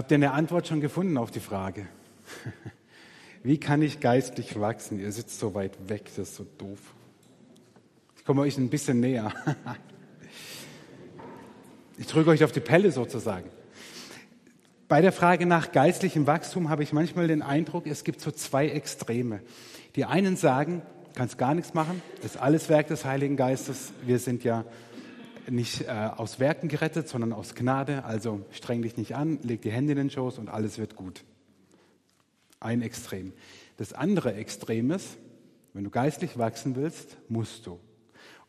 Habt ihr eine Antwort schon gefunden auf die Frage? Wie kann ich geistlich wachsen? Ihr sitzt so weit weg, das ist so doof. Ich komme euch ein bisschen näher. Ich drücke euch auf die Pelle sozusagen. Bei der Frage nach geistlichem Wachstum habe ich manchmal den Eindruck, es gibt so zwei Extreme. Die einen sagen, kannst gar nichts machen, das ist alles Werk des Heiligen Geistes. Wir sind ja nicht äh, aus Werken gerettet, sondern aus Gnade. Also streng dich nicht an, leg die Hände in den Schoß und alles wird gut. Ein Extrem. Das andere Extrem ist, wenn du geistlich wachsen willst, musst du.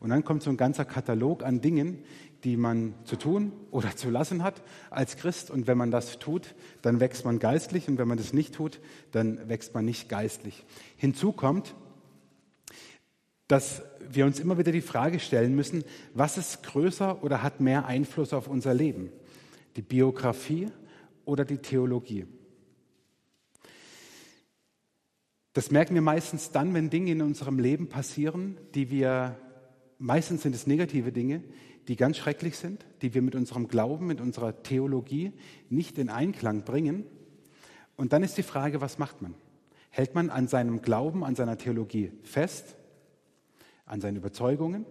Und dann kommt so ein ganzer Katalog an Dingen, die man zu tun oder zu lassen hat als Christ. Und wenn man das tut, dann wächst man geistlich. Und wenn man das nicht tut, dann wächst man nicht geistlich. Hinzu kommt, dass wir uns immer wieder die Frage stellen müssen, was ist größer oder hat mehr Einfluss auf unser Leben? Die Biografie oder die Theologie? Das merken wir meistens dann, wenn Dinge in unserem Leben passieren, die wir, meistens sind es negative Dinge, die ganz schrecklich sind, die wir mit unserem Glauben, mit unserer Theologie nicht in Einklang bringen. Und dann ist die Frage, was macht man? Hält man an seinem Glauben, an seiner Theologie fest an seinen Überzeugungen.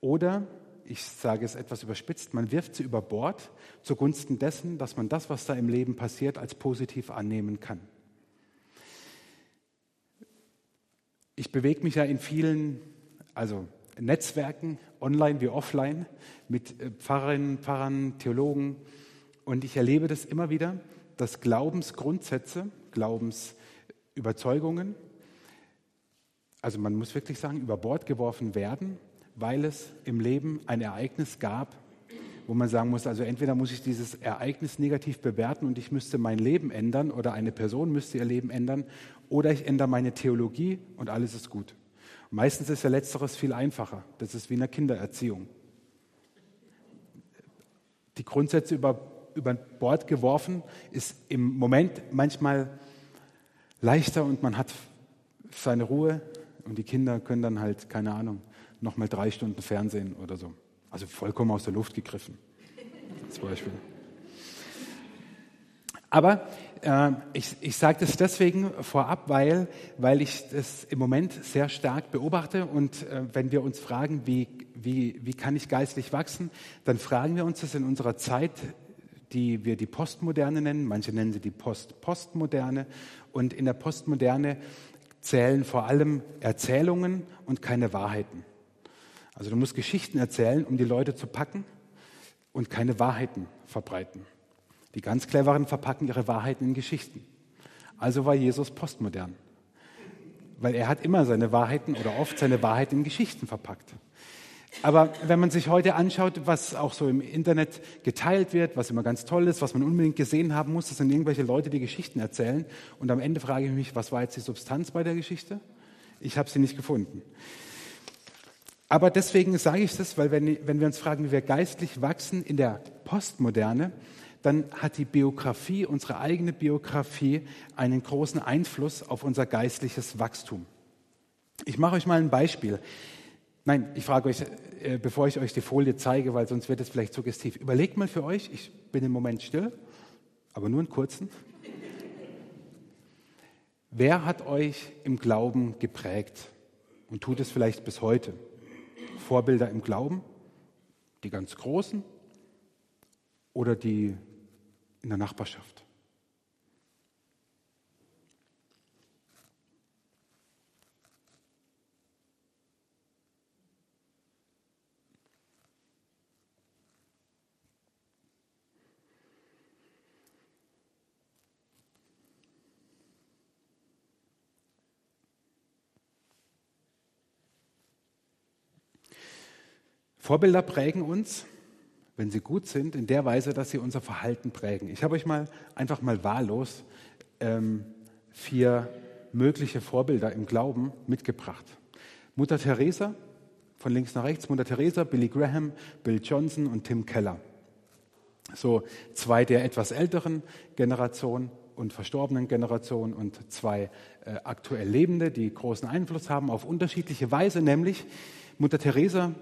Oder, ich sage es etwas überspitzt, man wirft sie über Bord zugunsten dessen, dass man das, was da im Leben passiert, als positiv annehmen kann. Ich bewege mich ja in vielen, also Netzwerken, online wie offline, mit äh, Pfarrerinnen, Pfarrern, Theologen. Und ich erlebe das immer wieder, dass Glaubensgrundsätze, Glaubensüberzeugungen also man muss wirklich sagen, über Bord geworfen werden, weil es im Leben ein Ereignis gab, wo man sagen muss, also entweder muss ich dieses Ereignis negativ bewerten und ich müsste mein Leben ändern oder eine Person müsste ihr Leben ändern oder ich ändere meine Theologie und alles ist gut. Meistens ist ja letzteres viel einfacher. Das ist wie in der Kindererziehung. Die Grundsätze über, über Bord geworfen ist im Moment manchmal leichter und man hat seine Ruhe, und die Kinder können dann halt, keine Ahnung, nochmal drei Stunden Fernsehen oder so. Also vollkommen aus der Luft gegriffen, zum Beispiel. Aber äh, ich, ich sage das deswegen vorab, weil, weil ich das im Moment sehr stark beobachte. Und äh, wenn wir uns fragen, wie, wie, wie kann ich geistlich wachsen, dann fragen wir uns das in unserer Zeit, die wir die Postmoderne nennen. Manche nennen sie die Post-Postmoderne. Und in der Postmoderne zählen vor allem Erzählungen und keine Wahrheiten. Also du musst Geschichten erzählen, um die Leute zu packen und keine Wahrheiten verbreiten. Die ganz cleveren verpacken ihre Wahrheiten in Geschichten. Also war Jesus postmodern, weil er hat immer seine Wahrheiten oder oft seine Wahrheiten in Geschichten verpackt. Aber wenn man sich heute anschaut, was auch so im Internet geteilt wird, was immer ganz toll ist, was man unbedingt gesehen haben muss, das sind irgendwelche Leute, die Geschichten erzählen. Und am Ende frage ich mich, was war jetzt die Substanz bei der Geschichte? Ich habe sie nicht gefunden. Aber deswegen sage ich das, weil wenn, wenn wir uns fragen, wie wir geistlich wachsen in der Postmoderne, dann hat die Biografie, unsere eigene Biografie, einen großen Einfluss auf unser geistliches Wachstum. Ich mache euch mal ein Beispiel. Nein, ich frage euch, äh, bevor ich euch die Folie zeige, weil sonst wird es vielleicht suggestiv. Überlegt mal für euch, ich bin im Moment still, aber nur einen kurzen. Wer hat euch im Glauben geprägt und tut es vielleicht bis heute? Vorbilder im Glauben? Die ganz Großen oder die in der Nachbarschaft? Vorbilder prägen uns, wenn sie gut sind, in der Weise, dass sie unser Verhalten prägen. Ich habe euch mal einfach mal wahllos ähm, vier mögliche Vorbilder im Glauben mitgebracht. Mutter Teresa, von links nach rechts, Mutter Teresa, Billy Graham, Bill Johnson und Tim Keller. So zwei der etwas älteren Generation und verstorbenen Generation und zwei äh, aktuell Lebende, die großen Einfluss haben auf unterschiedliche Weise, nämlich Mutter Teresa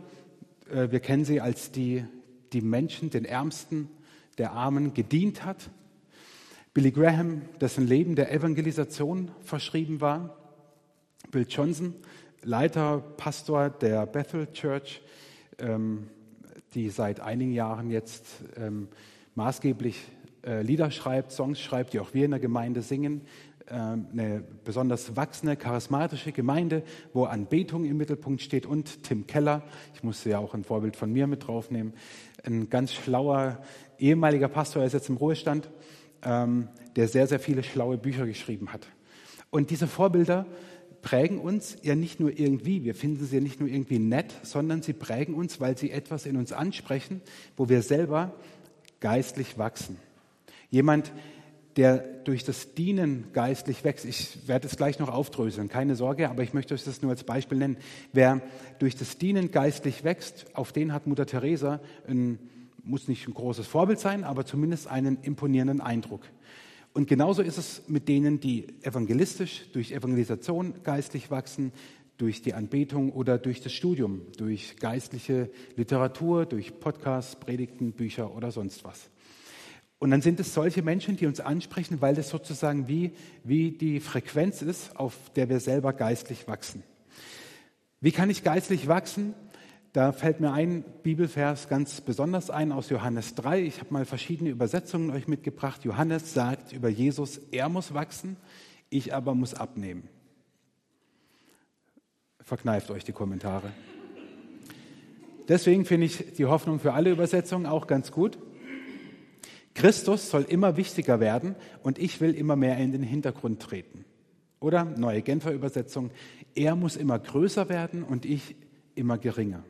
äh, wir kennen sie als die, die Menschen, den Ärmsten, der Armen gedient hat Billy Graham, dessen Leben der Evangelisation verschrieben war. Bill Johnson, Leiter, Pastor der Bethel Church, ähm, die seit einigen Jahren jetzt ähm, maßgeblich äh, Lieder schreibt, Songs schreibt, die auch wir in der Gemeinde singen. Ähm, eine besonders wachsende, charismatische Gemeinde, wo Anbetung im Mittelpunkt steht und Tim Keller, ich musste ja auch ein Vorbild von mir mit draufnehmen, ein ganz schlauer ehemaliger Pastor, er ist jetzt im Ruhestand, ähm, der sehr, sehr viele schlaue Bücher geschrieben hat. Und diese Vorbilder prägen uns ja nicht nur irgendwie, wir finden sie ja nicht nur irgendwie nett, sondern sie prägen uns, weil sie etwas in uns ansprechen, wo wir selber geistlich wachsen. Jemand, der durch das Dienen geistlich wächst. Ich werde es gleich noch aufdröseln, keine Sorge, aber ich möchte euch das nur als Beispiel nennen. Wer durch das Dienen geistlich wächst, auf den hat Mutter Teresa ein, muss nicht ein großes Vorbild sein, aber zumindest einen imponierenden Eindruck. Und genauso ist es mit denen, die evangelistisch, durch Evangelisation geistlich wachsen, durch die Anbetung oder durch das Studium, durch geistliche Literatur, durch Podcasts, Predigten, Bücher oder sonst was. Und dann sind es solche Menschen, die uns ansprechen, weil das sozusagen wie, wie die Frequenz ist, auf der wir selber geistlich wachsen. Wie kann ich geistlich wachsen? Da fällt mir ein Bibelvers ganz besonders ein aus Johannes 3. Ich habe mal verschiedene Übersetzungen euch mitgebracht. Johannes sagt über Jesus, er muss wachsen, ich aber muss abnehmen. Verkneift euch die Kommentare. Deswegen finde ich die Hoffnung für alle Übersetzungen auch ganz gut. Christus soll immer wichtiger werden und ich will immer mehr in den Hintergrund treten. Oder neue Genfer Übersetzung, er muss immer größer werden und ich immer geringer.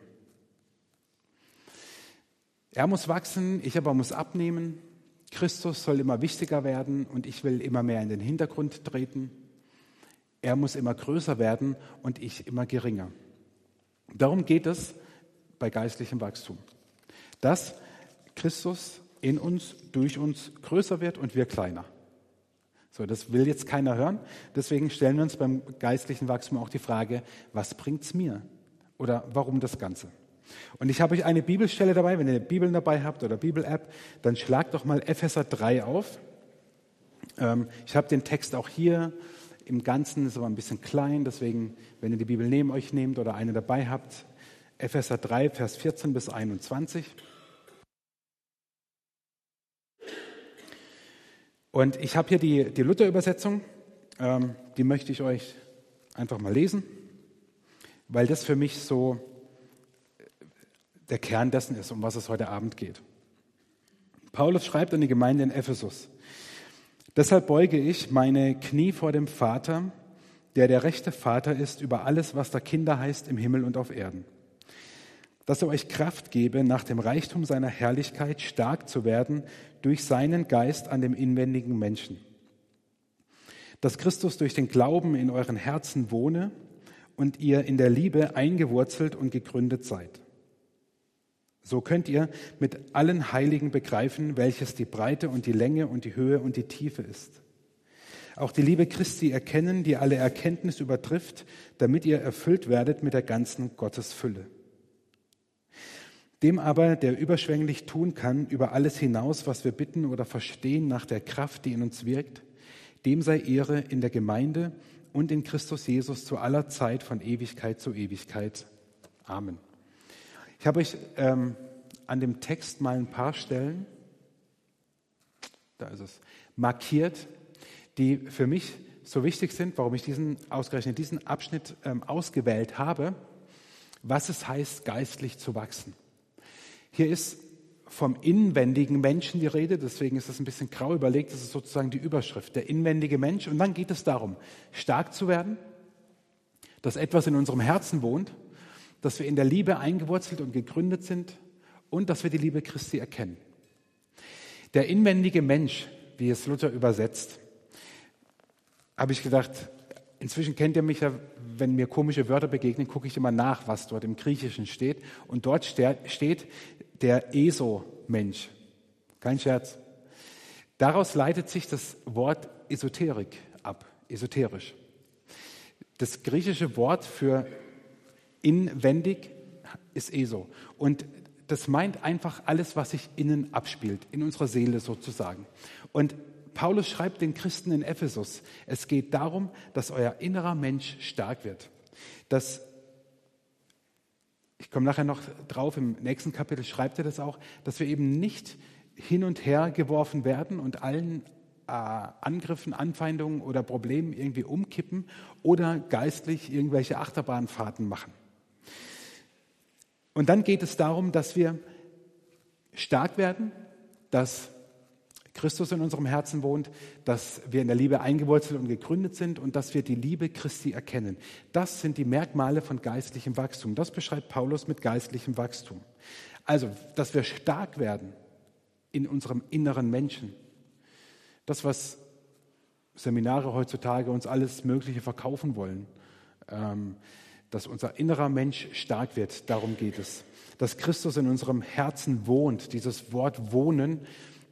Er muss wachsen, ich aber muss abnehmen. Christus soll immer wichtiger werden und ich will immer mehr in den Hintergrund treten. Er muss immer größer werden und ich immer geringer. Darum geht es bei geistlichem Wachstum. Dass Christus in uns, durch uns größer wird und wir kleiner. So, das will jetzt keiner hören. Deswegen stellen wir uns beim geistlichen Wachstum auch die Frage, was bringt es mir? Oder warum das Ganze? Und ich habe euch eine Bibelstelle dabei. Wenn ihr Bibeln dabei habt oder Bibel-App, dann schlagt doch mal Epheser 3 auf. Ähm, ich habe den Text auch hier im Ganzen, ist aber ein bisschen klein. Deswegen, wenn ihr die Bibel neben euch nehmt oder eine dabei habt, Epheser 3, Vers 14 bis 21. Und ich habe hier die, die Luther-Übersetzung, ähm, die möchte ich euch einfach mal lesen, weil das für mich so der Kern dessen ist, um was es heute Abend geht. Paulus schreibt an die Gemeinde in Ephesus, deshalb beuge ich meine Knie vor dem Vater, der der rechte Vater ist über alles, was da Kinder heißt im Himmel und auf Erden dass er euch Kraft gebe, nach dem Reichtum seiner Herrlichkeit stark zu werden durch seinen Geist an dem inwendigen Menschen. Dass Christus durch den Glauben in euren Herzen wohne und ihr in der Liebe eingewurzelt und gegründet seid. So könnt ihr mit allen Heiligen begreifen, welches die Breite und die Länge und die Höhe und die Tiefe ist. Auch die Liebe Christi erkennen, die alle Erkenntnis übertrifft, damit ihr erfüllt werdet mit der ganzen Gottesfülle. Dem aber, der überschwänglich tun kann über alles hinaus, was wir bitten oder verstehen nach der Kraft, die in uns wirkt, dem sei Ehre in der Gemeinde und in Christus Jesus zu aller Zeit von Ewigkeit zu Ewigkeit. Amen. Ich habe euch ähm, an dem Text mal ein paar Stellen, da ist es, markiert, die für mich so wichtig sind, warum ich diesen ausgerechnet diesen Abschnitt ähm, ausgewählt habe, was es heißt, geistlich zu wachsen. Hier ist vom inwendigen Menschen die Rede, deswegen ist das ein bisschen grau überlegt, das ist sozusagen die Überschrift, der inwendige Mensch. Und dann geht es darum, stark zu werden, dass etwas in unserem Herzen wohnt, dass wir in der Liebe eingewurzelt und gegründet sind und dass wir die Liebe Christi erkennen. Der inwendige Mensch, wie es Luther übersetzt, habe ich gedacht, inzwischen kennt ihr mich ja, wenn mir komische Wörter begegnen, gucke ich immer nach, was dort im Griechischen steht. Und dort steht, der ESO-Mensch. Kein Scherz. Daraus leitet sich das Wort Esoterik ab, esoterisch. Das griechische Wort für inwendig ist ESO. Und das meint einfach alles, was sich innen abspielt, in unserer Seele sozusagen. Und Paulus schreibt den Christen in Ephesus, es geht darum, dass euer innerer Mensch stark wird. Dass, ich komme nachher noch drauf, im nächsten Kapitel schreibt er das auch, dass wir eben nicht hin und her geworfen werden und allen äh, Angriffen, Anfeindungen oder Problemen irgendwie umkippen oder geistlich irgendwelche Achterbahnfahrten machen. Und dann geht es darum, dass wir stark werden, dass Christus in unserem Herzen wohnt, dass wir in der Liebe eingewurzelt und gegründet sind und dass wir die Liebe Christi erkennen. Das sind die Merkmale von geistlichem Wachstum. Das beschreibt Paulus mit geistlichem Wachstum. Also, dass wir stark werden in unserem inneren Menschen. Das, was Seminare heutzutage uns alles Mögliche verkaufen wollen, ähm, dass unser innerer Mensch stark wird, darum geht es. Dass Christus in unserem Herzen wohnt. Dieses Wort wohnen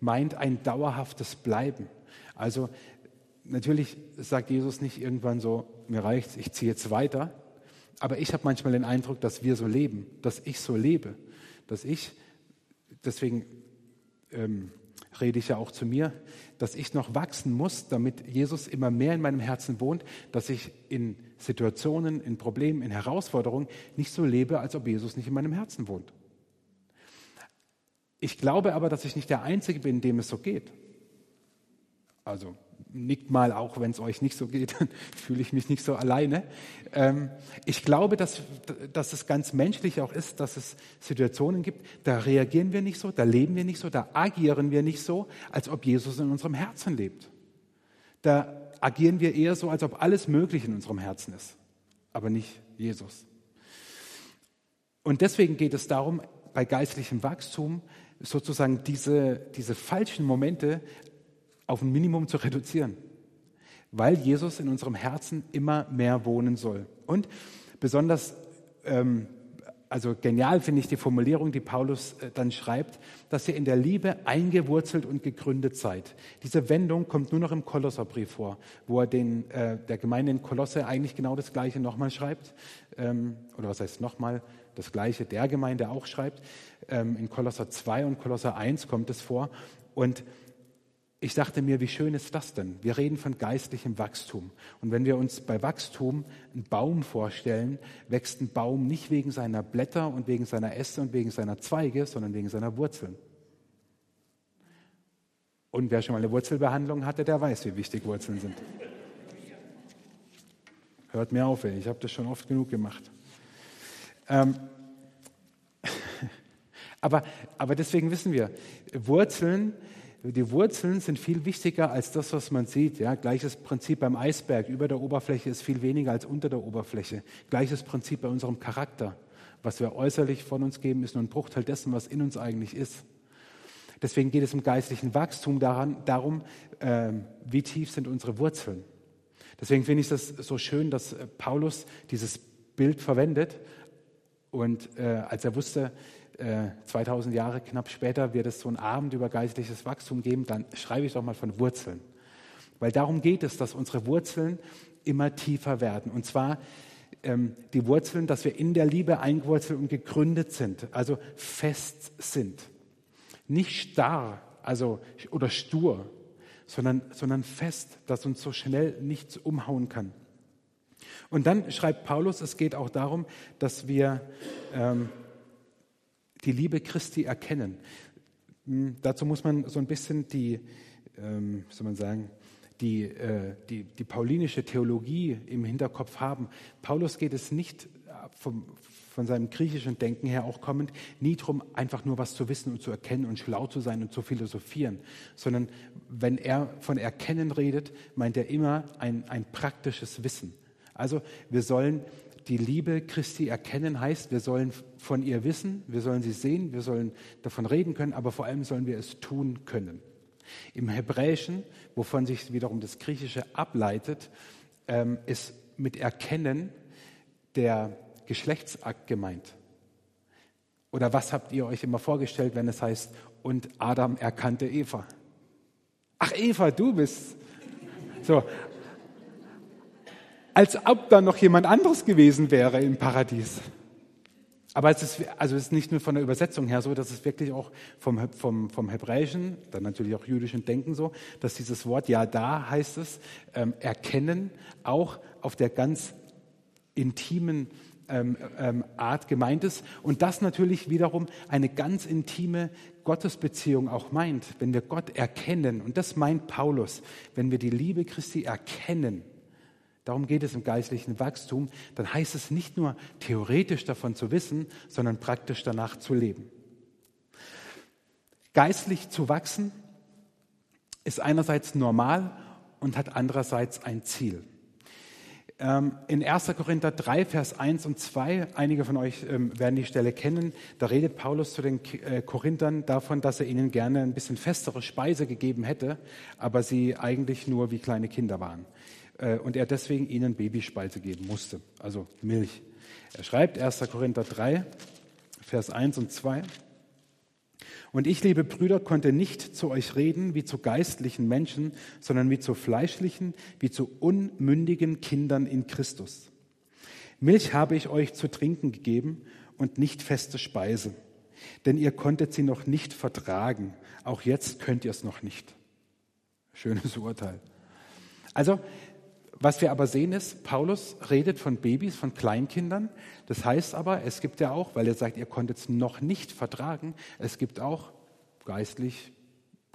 meint ein dauerhaftes Bleiben. Also natürlich sagt Jesus nicht irgendwann so, mir reicht's, ich ziehe jetzt weiter. Aber ich habe manchmal den Eindruck, dass wir so leben, dass ich so lebe, dass ich, deswegen ähm, rede ich ja auch zu mir, dass ich noch wachsen muss, damit Jesus immer mehr in meinem Herzen wohnt, dass ich in Situationen, in Problemen, in Herausforderungen nicht so lebe, als ob Jesus nicht in meinem Herzen wohnt. Ich glaube aber, dass ich nicht der Einzige bin, dem es so geht. Also nickt mal, auch wenn es euch nicht so geht, dann fühle ich mich nicht so alleine. Ähm, ich glaube, dass, dass es ganz menschlich auch ist, dass es Situationen gibt, da reagieren wir nicht so, da leben wir nicht so, da agieren wir nicht so, als ob Jesus in unserem Herzen lebt. Da agieren wir eher so, als ob alles möglich in unserem Herzen ist, aber nicht Jesus. Und deswegen geht es darum, bei geistlichem Wachstum sozusagen diese, diese falschen Momente auf ein Minimum zu reduzieren, weil Jesus in unserem Herzen immer mehr wohnen soll. Und besonders, ähm, also genial finde ich die Formulierung, die Paulus äh, dann schreibt, dass ihr in der Liebe eingewurzelt und gegründet seid. Diese Wendung kommt nur noch im Kolosserbrief vor, wo er den, äh, der Gemeinde in Kolosse eigentlich genau das Gleiche nochmal schreibt. Ähm, oder was heißt nochmal? Das Gleiche der Gemeinde auch schreibt. Ähm, in Kolosser 2 und Kolosser 1 kommt es vor. Und ich dachte mir, wie schön ist das denn? Wir reden von geistlichem Wachstum. Und wenn wir uns bei Wachstum einen Baum vorstellen, wächst ein Baum nicht wegen seiner Blätter und wegen seiner Äste und wegen seiner Zweige, sondern wegen seiner Wurzeln. Und wer schon mal eine Wurzelbehandlung hatte, der weiß, wie wichtig Wurzeln sind. Hört mir auf, ey. ich habe das schon oft genug gemacht. Ähm, aber, aber deswegen wissen wir, Wurzeln die Wurzeln sind viel wichtiger als das, was man sieht. Ja, gleiches Prinzip beim Eisberg. Über der Oberfläche ist viel weniger als unter der Oberfläche. Gleiches Prinzip bei unserem Charakter. Was wir äußerlich von uns geben, ist nur ein Bruchteil dessen, was in uns eigentlich ist. Deswegen geht es im geistlichen Wachstum daran, darum, äh, wie tief sind unsere Wurzeln. Deswegen finde ich das so schön, dass äh, Paulus dieses Bild verwendet. Und äh, als er wusste, 2000 äh, Jahre knapp später wird es so einen Abend über geistliches Wachstum geben, dann schreibe ich doch mal von Wurzeln. Weil darum geht es, dass unsere Wurzeln immer tiefer werden. Und zwar ähm, die Wurzeln, dass wir in der Liebe eingewurzelt und gegründet sind, also fest sind. Nicht starr also, oder stur, sondern, sondern fest, dass uns so schnell nichts umhauen kann. Und dann schreibt Paulus, es geht auch darum, dass wir ähm, die Liebe Christi erkennen. Hm, dazu muss man so ein bisschen die, ähm, soll man sagen, die, äh, die, die paulinische Theologie im Hinterkopf haben. Paulus geht es nicht vom, von seinem griechischen Denken her auch kommend, nie darum, einfach nur was zu wissen und zu erkennen und schlau zu sein und zu philosophieren, sondern wenn er von Erkennen redet, meint er immer ein, ein praktisches Wissen. Also wir sollen die Liebe Christi erkennen heißt, wir sollen von ihr wissen, wir sollen sie sehen, wir sollen davon reden können, aber vor allem sollen wir es tun können. Im Hebräischen, wovon sich wiederum das Griechische ableitet, ähm, ist mit Erkennen der Geschlechtsakt gemeint. Oder was habt ihr euch immer vorgestellt, wenn es heißt, und Adam erkannte Eva? Ach, Eva, du bist. So, als ob da noch jemand anderes gewesen wäre im Paradies. Aber es ist, also es ist nicht nur von der Übersetzung her so, dass es wirklich auch vom, vom, vom Hebräischen, dann natürlich auch jüdischen Denken so, dass dieses Wort ja da heißt es, ähm, erkennen, auch auf der ganz intimen ähm, ähm, Art gemeint ist. Und das natürlich wiederum eine ganz intime Gottesbeziehung auch meint, wenn wir Gott erkennen. Und das meint Paulus, wenn wir die Liebe Christi erkennen Darum geht es im geistlichen Wachstum. Dann heißt es nicht nur theoretisch davon zu wissen, sondern praktisch danach zu leben. Geistlich zu wachsen ist einerseits normal und hat andererseits ein Ziel. Ähm, in 1. Korinther 3, Vers 1 und 2, einige von euch ähm, werden die Stelle kennen, da redet Paulus zu den äh, Korinthern davon, dass er ihnen gerne ein bisschen festere Speise gegeben hätte, aber sie eigentlich nur wie kleine Kinder waren. Äh, und er deswegen ihnen Babyspeise geben musste, also Milch. Er schreibt 1. Korinther 3, Vers 1 und 2. Und ich, liebe Brüder, konnte nicht zu euch reden wie zu geistlichen Menschen, sondern wie zu fleischlichen, wie zu unmündigen Kindern in Christus. Milch habe ich euch zu trinken gegeben und nicht feste Speise, denn ihr konntet sie noch nicht vertragen. Auch jetzt könnt ihr es noch nicht. Schönes Urteil. Also was wir aber sehen ist, Paulus redet von Babys, von Kleinkindern. Das heißt aber, es gibt ja auch, weil er sagt, ihr konntet es noch nicht vertragen, es gibt auch geistlich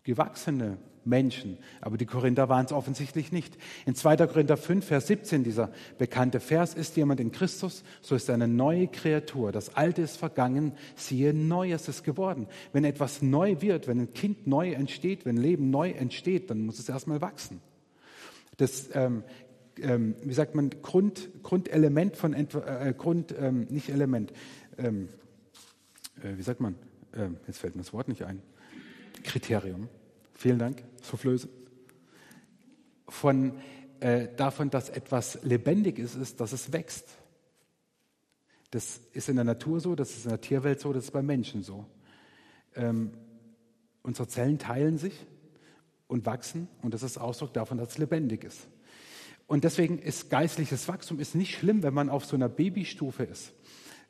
gewachsene Menschen. Aber die Korinther waren es offensichtlich nicht. In 2. Korinther 5, Vers 17, dieser bekannte Vers, ist jemand in Christus, so ist er eine neue Kreatur. Das Alte ist vergangen, siehe, Neues ist geworden. Wenn etwas neu wird, wenn ein Kind neu entsteht, wenn Leben neu entsteht, dann muss es erstmal wachsen. Das ähm, ähm, wie sagt man, Grund, Grundelement von, äh, Grund, ähm, nicht Element, ähm, äh, wie sagt man, äh, jetzt fällt mir das Wort nicht ein, Kriterium. Vielen Dank, Soufflöse. Von, äh, davon, dass etwas lebendig ist, ist, dass es wächst. Das ist in der Natur so, das ist in der Tierwelt so, das ist bei Menschen so. Ähm, unsere Zellen teilen sich und wachsen und das ist Ausdruck davon, dass es lebendig ist. Und deswegen ist geistliches Wachstum ist nicht schlimm, wenn man auf so einer Babystufe ist,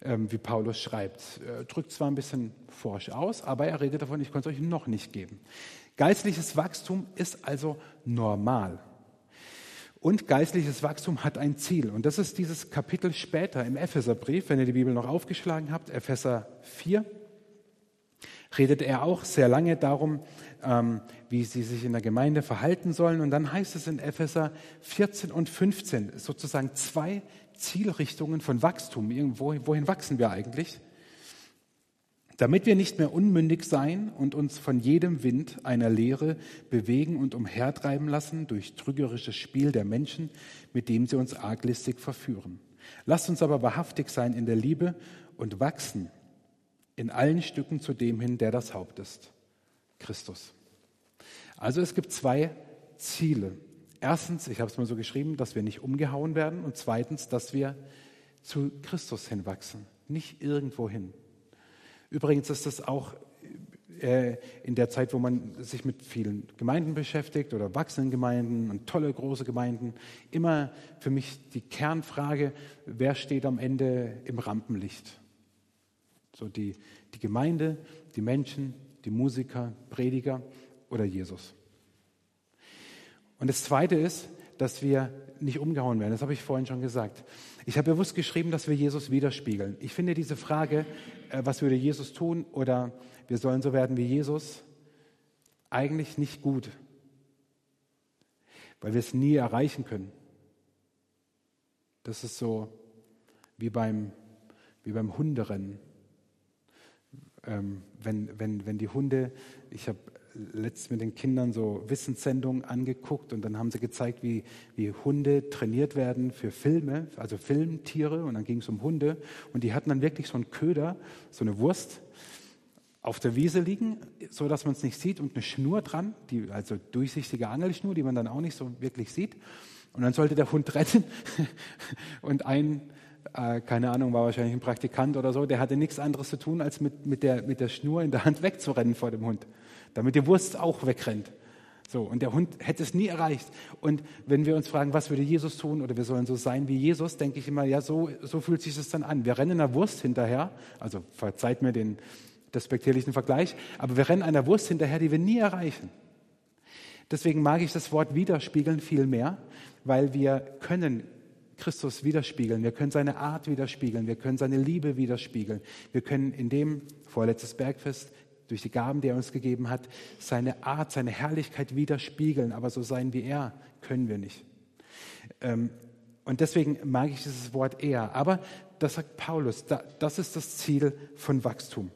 ähm, wie Paulus schreibt. Er drückt zwar ein bisschen forsch aus, aber er redet davon, ich konnte es euch noch nicht geben. Geistliches Wachstum ist also normal. Und geistliches Wachstum hat ein Ziel. Und das ist dieses Kapitel später im Epheserbrief, wenn ihr die Bibel noch aufgeschlagen habt, Epheser 4, redet er auch sehr lange darum, ähm, wie sie sich in der Gemeinde verhalten sollen. Und dann heißt es in Epheser 14 und 15 sozusagen zwei Zielrichtungen von Wachstum. wohin wachsen wir eigentlich? Damit wir nicht mehr unmündig sein und uns von jedem Wind einer Lehre bewegen und umhertreiben lassen durch trügerisches Spiel der Menschen, mit dem sie uns arglistig verführen. Lasst uns aber wahrhaftig sein in der Liebe und wachsen in allen Stücken zu dem hin, der das Haupt ist. Christus. Also es gibt zwei Ziele. Erstens, ich habe es mal so geschrieben, dass wir nicht umgehauen werden und zweitens, dass wir zu Christus hinwachsen, nicht irgendwo hin. Übrigens ist das auch äh, in der Zeit, wo man sich mit vielen Gemeinden beschäftigt oder wachsenden Gemeinden und tolle große Gemeinden, immer für mich die Kernfrage, wer steht am Ende im Rampenlicht? So die, die Gemeinde, die Menschen, die Musiker, Prediger oder Jesus. Und das Zweite ist, dass wir nicht umgehauen werden. Das habe ich vorhin schon gesagt. Ich habe bewusst geschrieben, dass wir Jesus widerspiegeln. Ich finde diese Frage, äh, was würde Jesus tun oder wir sollen so werden wie Jesus, eigentlich nicht gut, weil wir es nie erreichen können. Das ist so wie beim, wie beim Hunderennen ähm, wenn, wenn, wenn die Hunde, ich habe letztens mit den Kindern so Wissenssendungen angeguckt und dann haben sie gezeigt, wie, wie Hunde trainiert werden für Filme, also Filmtiere. Und dann ging es um Hunde. Und die hatten dann wirklich so einen Köder, so eine Wurst auf der Wiese liegen, so dass man es nicht sieht und eine Schnur dran, die, also durchsichtige Angelschnur, die man dann auch nicht so wirklich sieht. Und dann sollte der Hund retten und ein äh, keine Ahnung, war wahrscheinlich ein Praktikant oder so, der hatte nichts anderes zu tun, als mit, mit, der, mit der Schnur in der Hand wegzurennen vor dem Hund, damit die Wurst auch wegrennt. So, und der Hund hätte es nie erreicht. Und wenn wir uns fragen, was würde Jesus tun oder wir sollen so sein wie Jesus, denke ich immer, ja, so, so fühlt sich das dann an. Wir rennen einer Wurst hinterher, also verzeiht mir den despektierlichen Vergleich, aber wir rennen einer Wurst hinterher, die wir nie erreichen. Deswegen mag ich das Wort widerspiegeln viel mehr, weil wir können Christus widerspiegeln, wir können seine Art widerspiegeln, wir können seine Liebe widerspiegeln, wir können in dem, vorletztes Bergfest, durch die Gaben, die er uns gegeben hat, seine Art, seine Herrlichkeit widerspiegeln. Aber so sein wie er können wir nicht. Ähm, und deswegen mag ich dieses Wort eher. Aber das sagt Paulus, das ist das Ziel von Wachstum.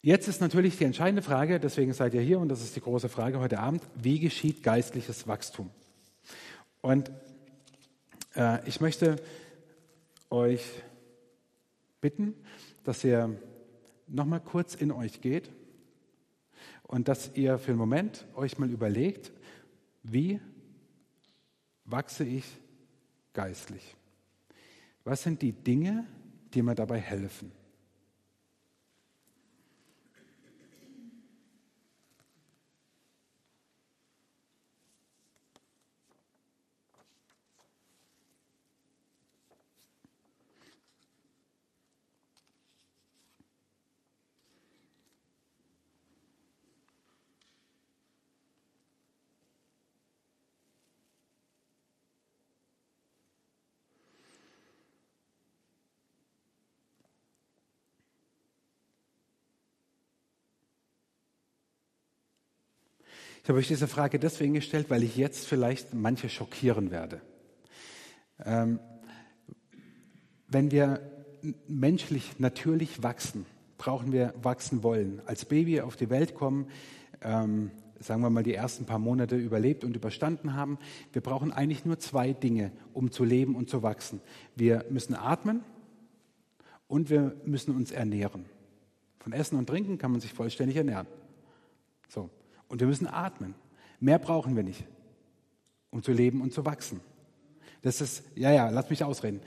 Jetzt ist natürlich die entscheidende Frage, deswegen seid ihr hier und das ist die große Frage heute Abend, wie geschieht geistliches Wachstum? Und äh, ich möchte euch bitten, dass ihr nochmal kurz in euch geht und dass ihr für einen Moment euch mal überlegt, wie wachse ich geistlich? Was sind die Dinge, die mir dabei helfen? Ich habe euch diese Frage deswegen gestellt, weil ich jetzt vielleicht manche schockieren werde. Ähm, wenn wir menschlich natürlich wachsen, brauchen wir wachsen wollen. Als Baby auf die Welt kommen, ähm, sagen wir mal die ersten paar Monate überlebt und überstanden haben. Wir brauchen eigentlich nur zwei Dinge, um zu leben und zu wachsen. Wir müssen atmen und wir müssen uns ernähren. Von Essen und Trinken kann man sich vollständig ernähren. So. Und wir müssen atmen. Mehr brauchen wir nicht, um zu leben und zu wachsen. Das ist, ja, ja, lass mich ausreden.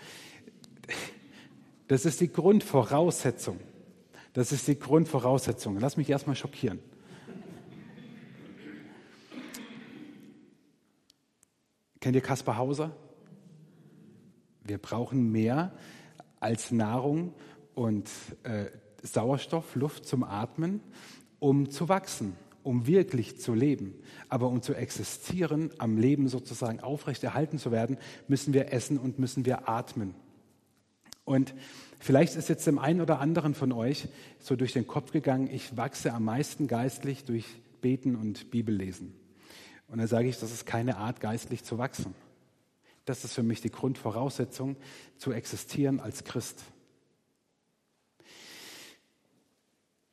Das ist die Grundvoraussetzung. Das ist die Grundvoraussetzung. Lass mich erstmal schockieren. Kennt ihr Kaspar Hauser? Wir brauchen mehr als Nahrung und äh, Sauerstoff, Luft zum Atmen, um zu wachsen um wirklich zu leben. Aber um zu existieren, am Leben sozusagen aufrechterhalten zu werden, müssen wir essen und müssen wir atmen. Und vielleicht ist jetzt dem einen oder anderen von euch so durch den Kopf gegangen, ich wachse am meisten geistlich durch Beten und Bibellesen. Und dann sage ich, das ist keine Art, geistlich zu wachsen. Das ist für mich die Grundvoraussetzung, zu existieren als Christ.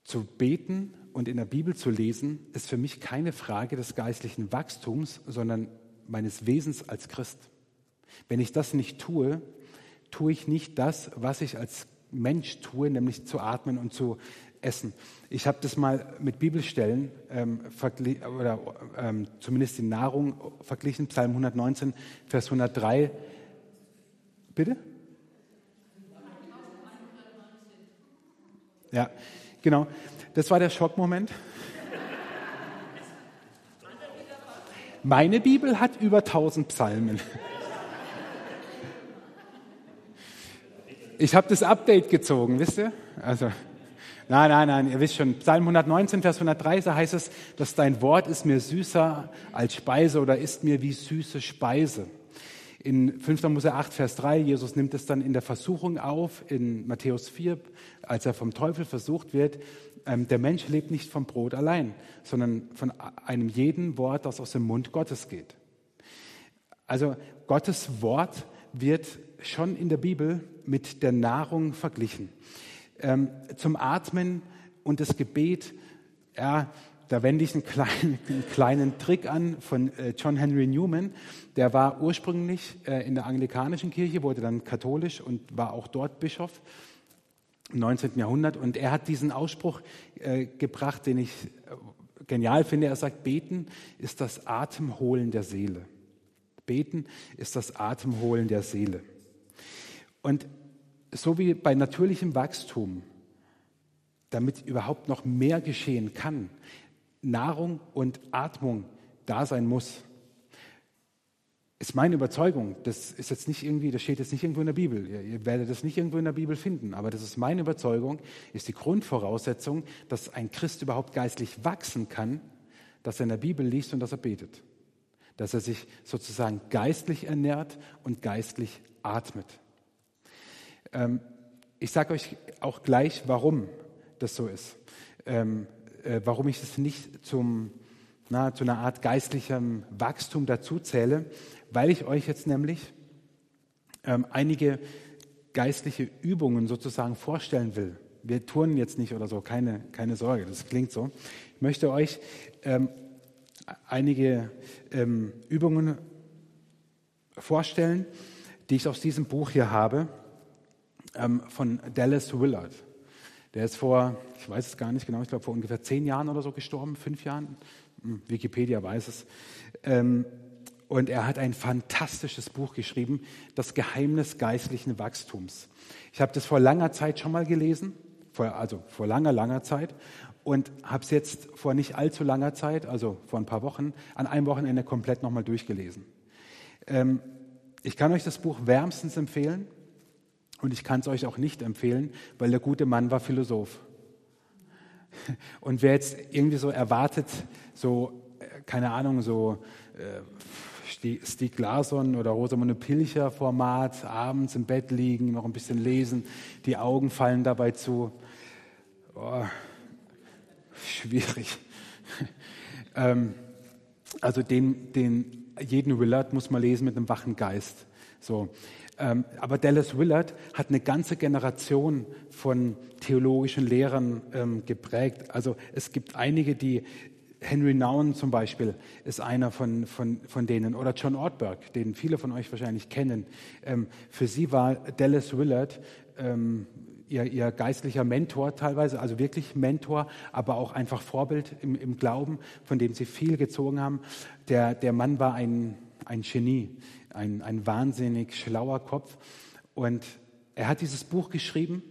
Zu beten und in der Bibel zu lesen, ist für mich keine Frage des geistlichen Wachstums, sondern meines Wesens als Christ. Wenn ich das nicht tue, tue ich nicht das, was ich als Mensch tue, nämlich zu atmen und zu essen. Ich habe das mal mit Bibelstellen ähm, oder ähm, zumindest die Nahrung verglichen, Psalm 119, Vers 103. Bitte? Ja, Genau, das war der Schockmoment. Meine Bibel hat über 1000 Psalmen. Ich habe das Update gezogen, wisst ihr? Also, nein, nein, nein, ihr wisst schon, Psalm 119, Vers 103, da heißt es, dass dein Wort ist mir süßer als Speise oder ist mir wie süße Speise. In 5. Mose 8, Vers 3, Jesus nimmt es dann in der Versuchung auf, in Matthäus 4, als er vom Teufel versucht wird. Ähm, der Mensch lebt nicht vom Brot allein, sondern von einem jeden Wort, das aus dem Mund Gottes geht. Also Gottes Wort wird schon in der Bibel mit der Nahrung verglichen. Ähm, zum Atmen und das Gebet, ja, da wende ich einen kleinen, einen kleinen Trick an von äh, John Henry Newman. Der war ursprünglich äh, in der anglikanischen Kirche, wurde dann katholisch und war auch dort Bischof im 19. Jahrhundert. Und er hat diesen Ausspruch äh, gebracht, den ich genial finde. Er sagt, beten ist das Atemholen der Seele. Beten ist das Atemholen der Seele. Und so wie bei natürlichem Wachstum, damit überhaupt noch mehr geschehen kann, Nahrung und Atmung da sein muss. Ist meine Überzeugung. Das ist jetzt nicht irgendwie, das steht jetzt nicht irgendwo in der Bibel. Ihr, ihr werdet das nicht irgendwo in der Bibel finden, aber das ist meine Überzeugung, ist die Grundvoraussetzung, dass ein Christ überhaupt geistlich wachsen kann, dass er in der Bibel liest und dass er betet. Dass er sich sozusagen geistlich ernährt und geistlich atmet. Ähm, ich sage euch auch gleich, warum das so ist. Ähm, äh, warum ich es nicht zum, na, zu einer Art geistlichem Wachstum dazu zähle, weil ich euch jetzt nämlich ähm, einige geistliche Übungen sozusagen vorstellen will. Wir turnen jetzt nicht oder so, keine, keine Sorge, das klingt so. Ich möchte euch ähm, einige ähm, Übungen vorstellen, die ich aus diesem Buch hier habe, ähm, von Dallas Willard. Der ist vor, ich weiß es gar nicht genau, ich glaube vor ungefähr zehn Jahren oder so gestorben, fünf Jahren. Hm, Wikipedia weiß es. Ähm, und er hat ein fantastisches Buch geschrieben, Das Geheimnis geistlichen Wachstums. Ich habe das vor langer Zeit schon mal gelesen, vor, also vor langer, langer Zeit, und habe es jetzt vor nicht allzu langer Zeit, also vor ein paar Wochen, an einem Wochenende komplett nochmal durchgelesen. Ähm, ich kann euch das Buch wärmstens empfehlen und ich kann es euch auch nicht empfehlen, weil der gute Mann war Philosoph. Und wer jetzt irgendwie so erwartet, so, äh, keine Ahnung, so äh, Stieg Larsson oder Rosamunde Pilcher Format, abends im Bett liegen, noch ein bisschen lesen, die Augen fallen dabei zu. Oh, schwierig. ähm, also den, den, jeden Willard muss man lesen mit einem wachen Geist. So. Ähm, aber Dallas Willard hat eine ganze Generation von theologischen Lehrern ähm, geprägt. Also es gibt einige, die Henry Nouwen zum Beispiel ist einer von, von, von denen. Oder John Ortberg, den viele von euch wahrscheinlich kennen. Ähm, für sie war Dallas Willard ähm, ihr, ihr, geistlicher Mentor teilweise, also wirklich Mentor, aber auch einfach Vorbild im, im Glauben, von dem sie viel gezogen haben. Der, der Mann war ein, ein Genie, ein, ein wahnsinnig schlauer Kopf. Und er hat dieses Buch geschrieben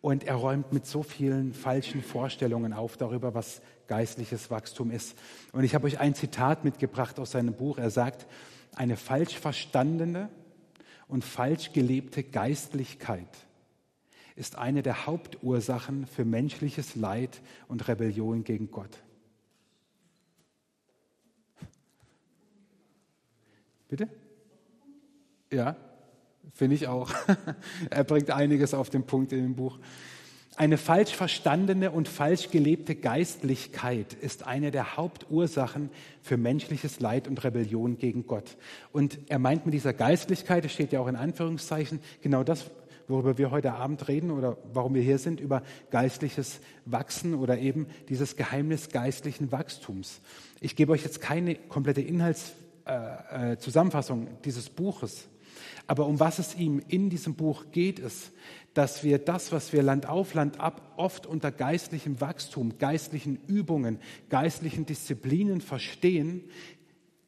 und er räumt mit so vielen falschen Vorstellungen auf darüber, was geistliches Wachstum ist. Und ich habe euch ein Zitat mitgebracht aus seinem Buch. Er sagt, eine falsch verstandene und falsch gelebte Geistlichkeit ist eine der Hauptursachen für menschliches Leid und Rebellion gegen Gott. Bitte? Ja, finde ich auch. er bringt einiges auf den Punkt in dem Buch. Eine falsch verstandene und falsch gelebte Geistlichkeit ist eine der Hauptursachen für menschliches Leid und Rebellion gegen Gott. Und er meint mit dieser Geistlichkeit, das steht ja auch in Anführungszeichen, genau das, worüber wir heute Abend reden oder warum wir hier sind, über geistliches Wachsen oder eben dieses Geheimnis geistlichen Wachstums. Ich gebe euch jetzt keine komplette Inhaltszusammenfassung äh, äh, dieses Buches, aber um was es ihm in diesem Buch geht, ist, dass wir das, was wir Land auf Land ab oft unter geistlichem Wachstum, geistlichen Übungen, geistlichen Disziplinen verstehen,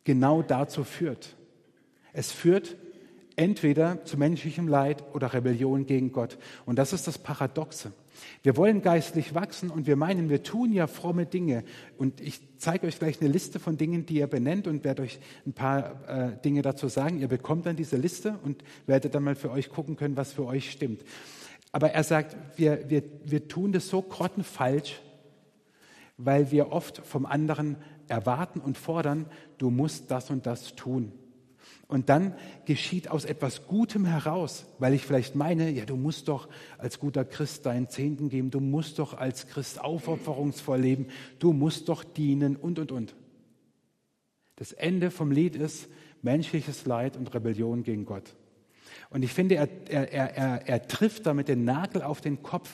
genau dazu führt. Es führt entweder zu menschlichem Leid oder Rebellion gegen Gott. Und das ist das Paradoxe. Wir wollen geistlich wachsen und wir meinen, wir tun ja fromme Dinge. Und ich zeige euch gleich eine Liste von Dingen, die ihr benennt und werde euch ein paar äh, Dinge dazu sagen. Ihr bekommt dann diese Liste und werdet dann mal für euch gucken können, was für euch stimmt. Aber er sagt, wir, wir, wir tun das so grottenfalsch, weil wir oft vom anderen erwarten und fordern, du musst das und das tun. Und dann geschieht aus etwas Gutem heraus, weil ich vielleicht meine, ja, du musst doch als guter Christ deinen Zehnten geben, du musst doch als Christ aufopferungsvoll leben, du musst doch dienen und, und, und. Das Ende vom Lied ist menschliches Leid und Rebellion gegen Gott. Und ich finde, er, er, er, er trifft damit den Nagel auf den Kopf.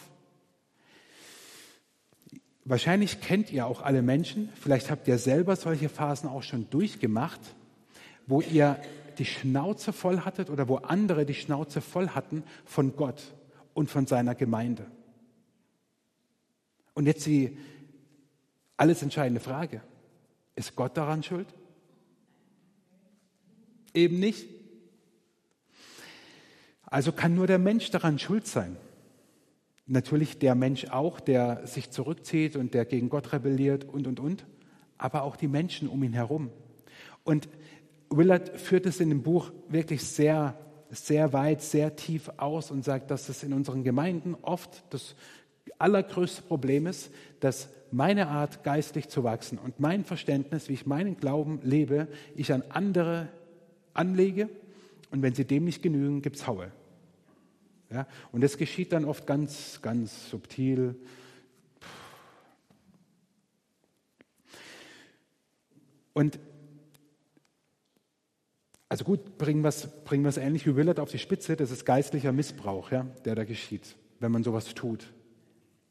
Wahrscheinlich kennt ihr auch alle Menschen, vielleicht habt ihr selber solche Phasen auch schon durchgemacht, wo ihr die Schnauze voll hattet oder wo andere die Schnauze voll hatten von Gott und von seiner Gemeinde. Und jetzt die alles entscheidende Frage. Ist Gott daran schuld? Eben nicht. Also kann nur der Mensch daran schuld sein. Natürlich der Mensch auch, der sich zurückzieht und der gegen Gott rebelliert und, und, und. aber auch die Menschen um ihn herum. Und Willard führt es in dem Buch wirklich sehr, sehr weit, sehr tief aus und sagt, dass es in unseren Gemeinden oft das allergrößte Problem ist, dass meine Art, geistlich zu wachsen und mein Verständnis, wie ich meinen Glauben lebe, ich an andere anlege und wenn sie dem nicht genügen, gibt es Haue. Ja? Und das geschieht dann oft ganz, ganz subtil. Und also gut, bringen wir es bringen ähnlich wie Willard auf die Spitze, das ist geistlicher Missbrauch, ja, der da geschieht, wenn man sowas tut.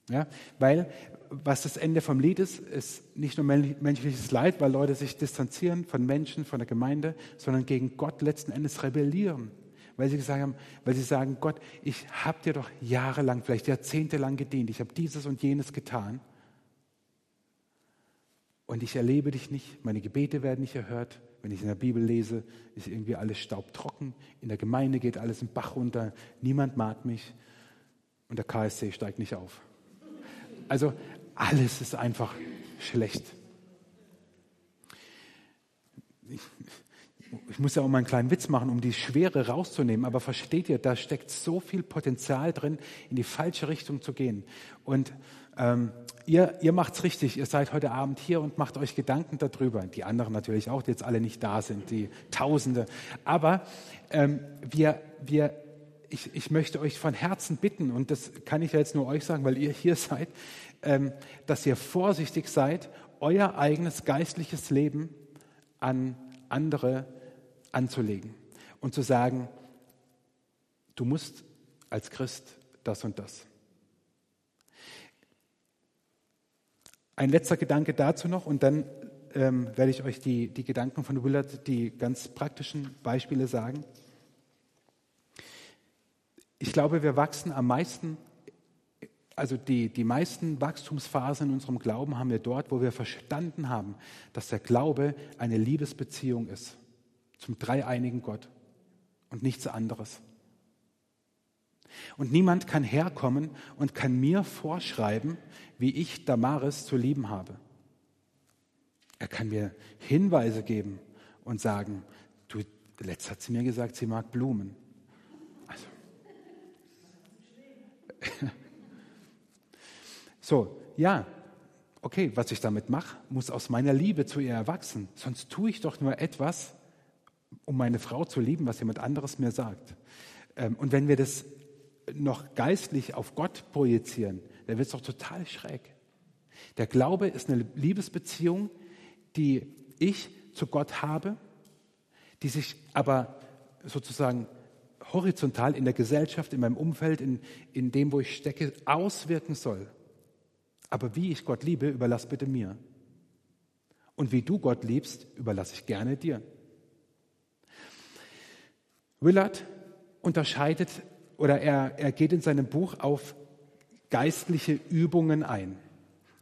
Ja, weil was das Ende vom Lied ist, ist nicht nur menschliches Leid, weil Leute sich distanzieren von Menschen, von der Gemeinde, sondern gegen Gott letzten Endes rebellieren. Weil sie, gesagt haben, weil sie sagen, Gott, ich habe dir doch jahrelang, vielleicht jahrzehntelang gedient, ich habe dieses und jenes getan und ich erlebe dich nicht, meine Gebete werden nicht erhört. Wenn ich in der Bibel lese, ist irgendwie alles staubtrocken, in der Gemeinde geht alles im Bach runter, niemand mag mich und der KSC steigt nicht auf. Also alles ist einfach schlecht. Ich, ich muss ja auch mal einen kleinen Witz machen, um die Schwere rauszunehmen, aber versteht ihr, da steckt so viel Potenzial drin, in die falsche Richtung zu gehen. Und ähm, ihr, ihr macht's richtig, ihr seid heute Abend hier und macht euch Gedanken darüber. Die anderen natürlich auch, die jetzt alle nicht da sind, die Tausende. Aber ähm, wir, wir ich, ich möchte euch von Herzen bitten, und das kann ich ja jetzt nur euch sagen, weil ihr hier seid, ähm, dass ihr vorsichtig seid, euer eigenes geistliches Leben an andere anzulegen und zu sagen, du musst als Christ das und das. Ein letzter Gedanke dazu noch und dann ähm, werde ich euch die, die Gedanken von Willard, die ganz praktischen Beispiele sagen. Ich glaube, wir wachsen am meisten, also die, die meisten Wachstumsphasen in unserem Glauben haben wir dort, wo wir verstanden haben, dass der Glaube eine Liebesbeziehung ist zum dreieinigen Gott und nichts anderes. Und niemand kann herkommen und kann mir vorschreiben, wie ich Damaris zu lieben habe. Er kann mir Hinweise geben und sagen, du, letzt hat sie mir gesagt, sie mag Blumen. so, ja, okay, was ich damit mache, muss aus meiner Liebe zu ihr erwachsen. Sonst tue ich doch nur etwas, um meine Frau zu lieben, was jemand anderes mir sagt. Ähm, und wenn wir das noch geistlich auf Gott projizieren, dann wird es doch total schräg. Der Glaube ist eine Liebesbeziehung, die ich zu Gott habe, die sich aber sozusagen horizontal in der Gesellschaft, in meinem Umfeld, in, in dem, wo ich stecke, auswirken soll. Aber wie ich Gott liebe, überlass bitte mir. Und wie du Gott liebst, überlasse ich gerne dir. Willard unterscheidet oder er, er geht in seinem Buch auf geistliche Übungen ein.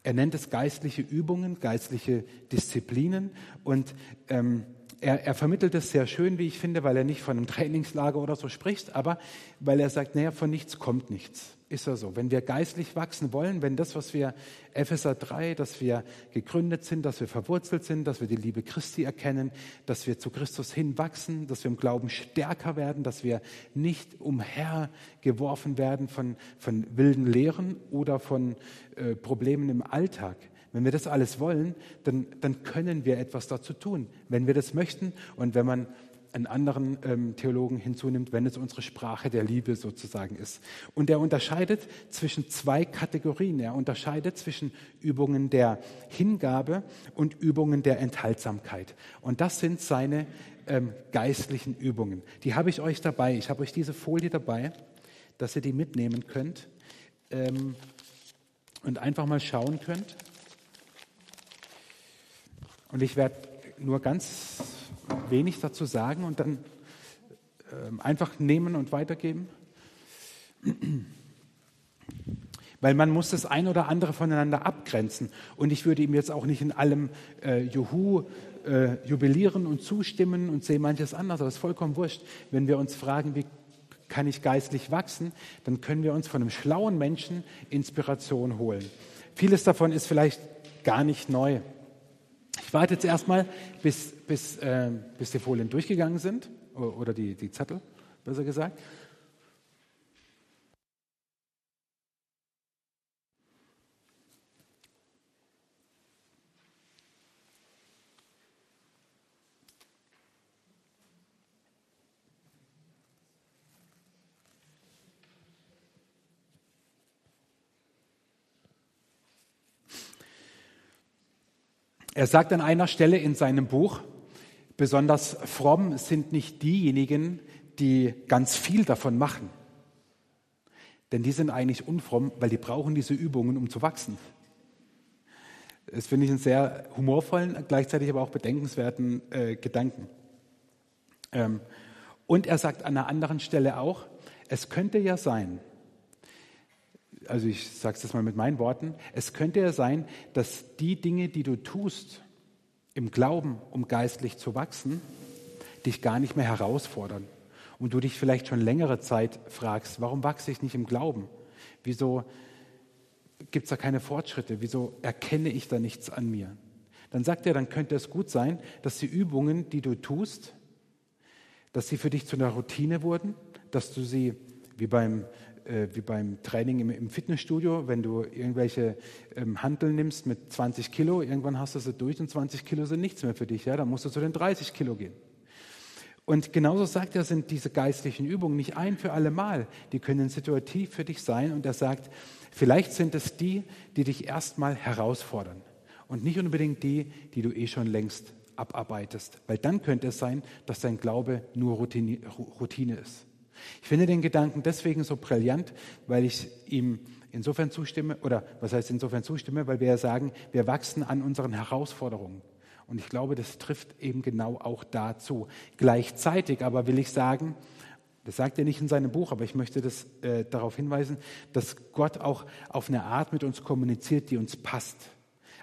Er nennt es geistliche Übungen, geistliche Disziplinen und ähm, er, er vermittelt es sehr schön, wie ich finde, weil er nicht von einem Trainingslager oder so spricht, aber weil er sagt, naja, von nichts kommt nichts. Ist ja so. Wenn wir geistlich wachsen wollen, wenn das, was wir Epheser 3, dass wir gegründet sind, dass wir verwurzelt sind, dass wir die Liebe Christi erkennen, dass wir zu Christus hinwachsen, dass wir im Glauben stärker werden, dass wir nicht umhergeworfen werden von, von wilden Lehren oder von äh, Problemen im Alltag, wenn wir das alles wollen, dann, dann können wir etwas dazu tun, wenn wir das möchten und wenn man einen anderen ähm, Theologen hinzunimmt, wenn es unsere Sprache der Liebe sozusagen ist. Und er unterscheidet zwischen zwei Kategorien. Er unterscheidet zwischen Übungen der Hingabe und Übungen der Enthaltsamkeit. Und das sind seine ähm, geistlichen Übungen. Die habe ich euch dabei. Ich habe euch diese Folie dabei, dass ihr die mitnehmen könnt ähm, und einfach mal schauen könnt. Und ich werde nur ganz wenig dazu sagen und dann äh, einfach nehmen und weitergeben. Weil man muss das ein oder andere voneinander abgrenzen. Und ich würde ihm jetzt auch nicht in allem äh, Juhu äh, jubilieren und zustimmen und sehe manches anders. Aber es ist vollkommen wurscht. Wenn wir uns fragen, wie kann ich geistlich wachsen, dann können wir uns von einem schlauen Menschen Inspiration holen. Vieles davon ist vielleicht gar nicht neu. Warte jetzt erstmal, bis, bis, äh, bis die Folien durchgegangen sind oder die, die Zettel, besser gesagt. Er sagt an einer Stelle in seinem Buch, besonders fromm sind nicht diejenigen, die ganz viel davon machen. Denn die sind eigentlich unfromm, weil die brauchen diese Übungen, um zu wachsen. Das finde ich einen sehr humorvollen, gleichzeitig aber auch bedenkenswerten äh, Gedanken. Ähm, und er sagt an einer anderen Stelle auch, es könnte ja sein, also ich sage es jetzt mal mit meinen Worten, es könnte ja sein, dass die Dinge, die du tust im Glauben, um geistlich zu wachsen, dich gar nicht mehr herausfordern. Und du dich vielleicht schon längere Zeit fragst, warum wachse ich nicht im Glauben? Wieso gibt es da keine Fortschritte? Wieso erkenne ich da nichts an mir? Dann sagt er, dann könnte es gut sein, dass die Übungen, die du tust, dass sie für dich zu einer Routine wurden, dass du sie wie beim äh, wie beim Training im, im, Fitnessstudio, wenn du irgendwelche ähm, Handeln nimmst mit 20 Kilo, irgendwann hast du sie durch und 20 Kilo sind nichts mehr für dich, ja, dann musst du zu den 30 Kilo gehen. Und genauso sagt er, sind diese geistlichen Übungen nicht ein für alle Mal. Die können situativ für dich sein. Und er sagt, vielleicht sind es die, die dich erstmal herausfordern. Und nicht unbedingt die, die du eh schon längst abarbeitest. Weil dann könnte es sein, dass dein Glaube nur Routine, Routine ist. Ich finde den Gedanken deswegen so brillant, weil ich ihm insofern zustimme, oder was heißt insofern zustimme, weil wir ja sagen, wir wachsen an unseren Herausforderungen. Und ich glaube, das trifft eben genau auch dazu. Gleichzeitig aber will ich sagen, das sagt er nicht in seinem Buch, aber ich möchte das, äh, darauf hinweisen, dass Gott auch auf eine Art mit uns kommuniziert, die uns passt.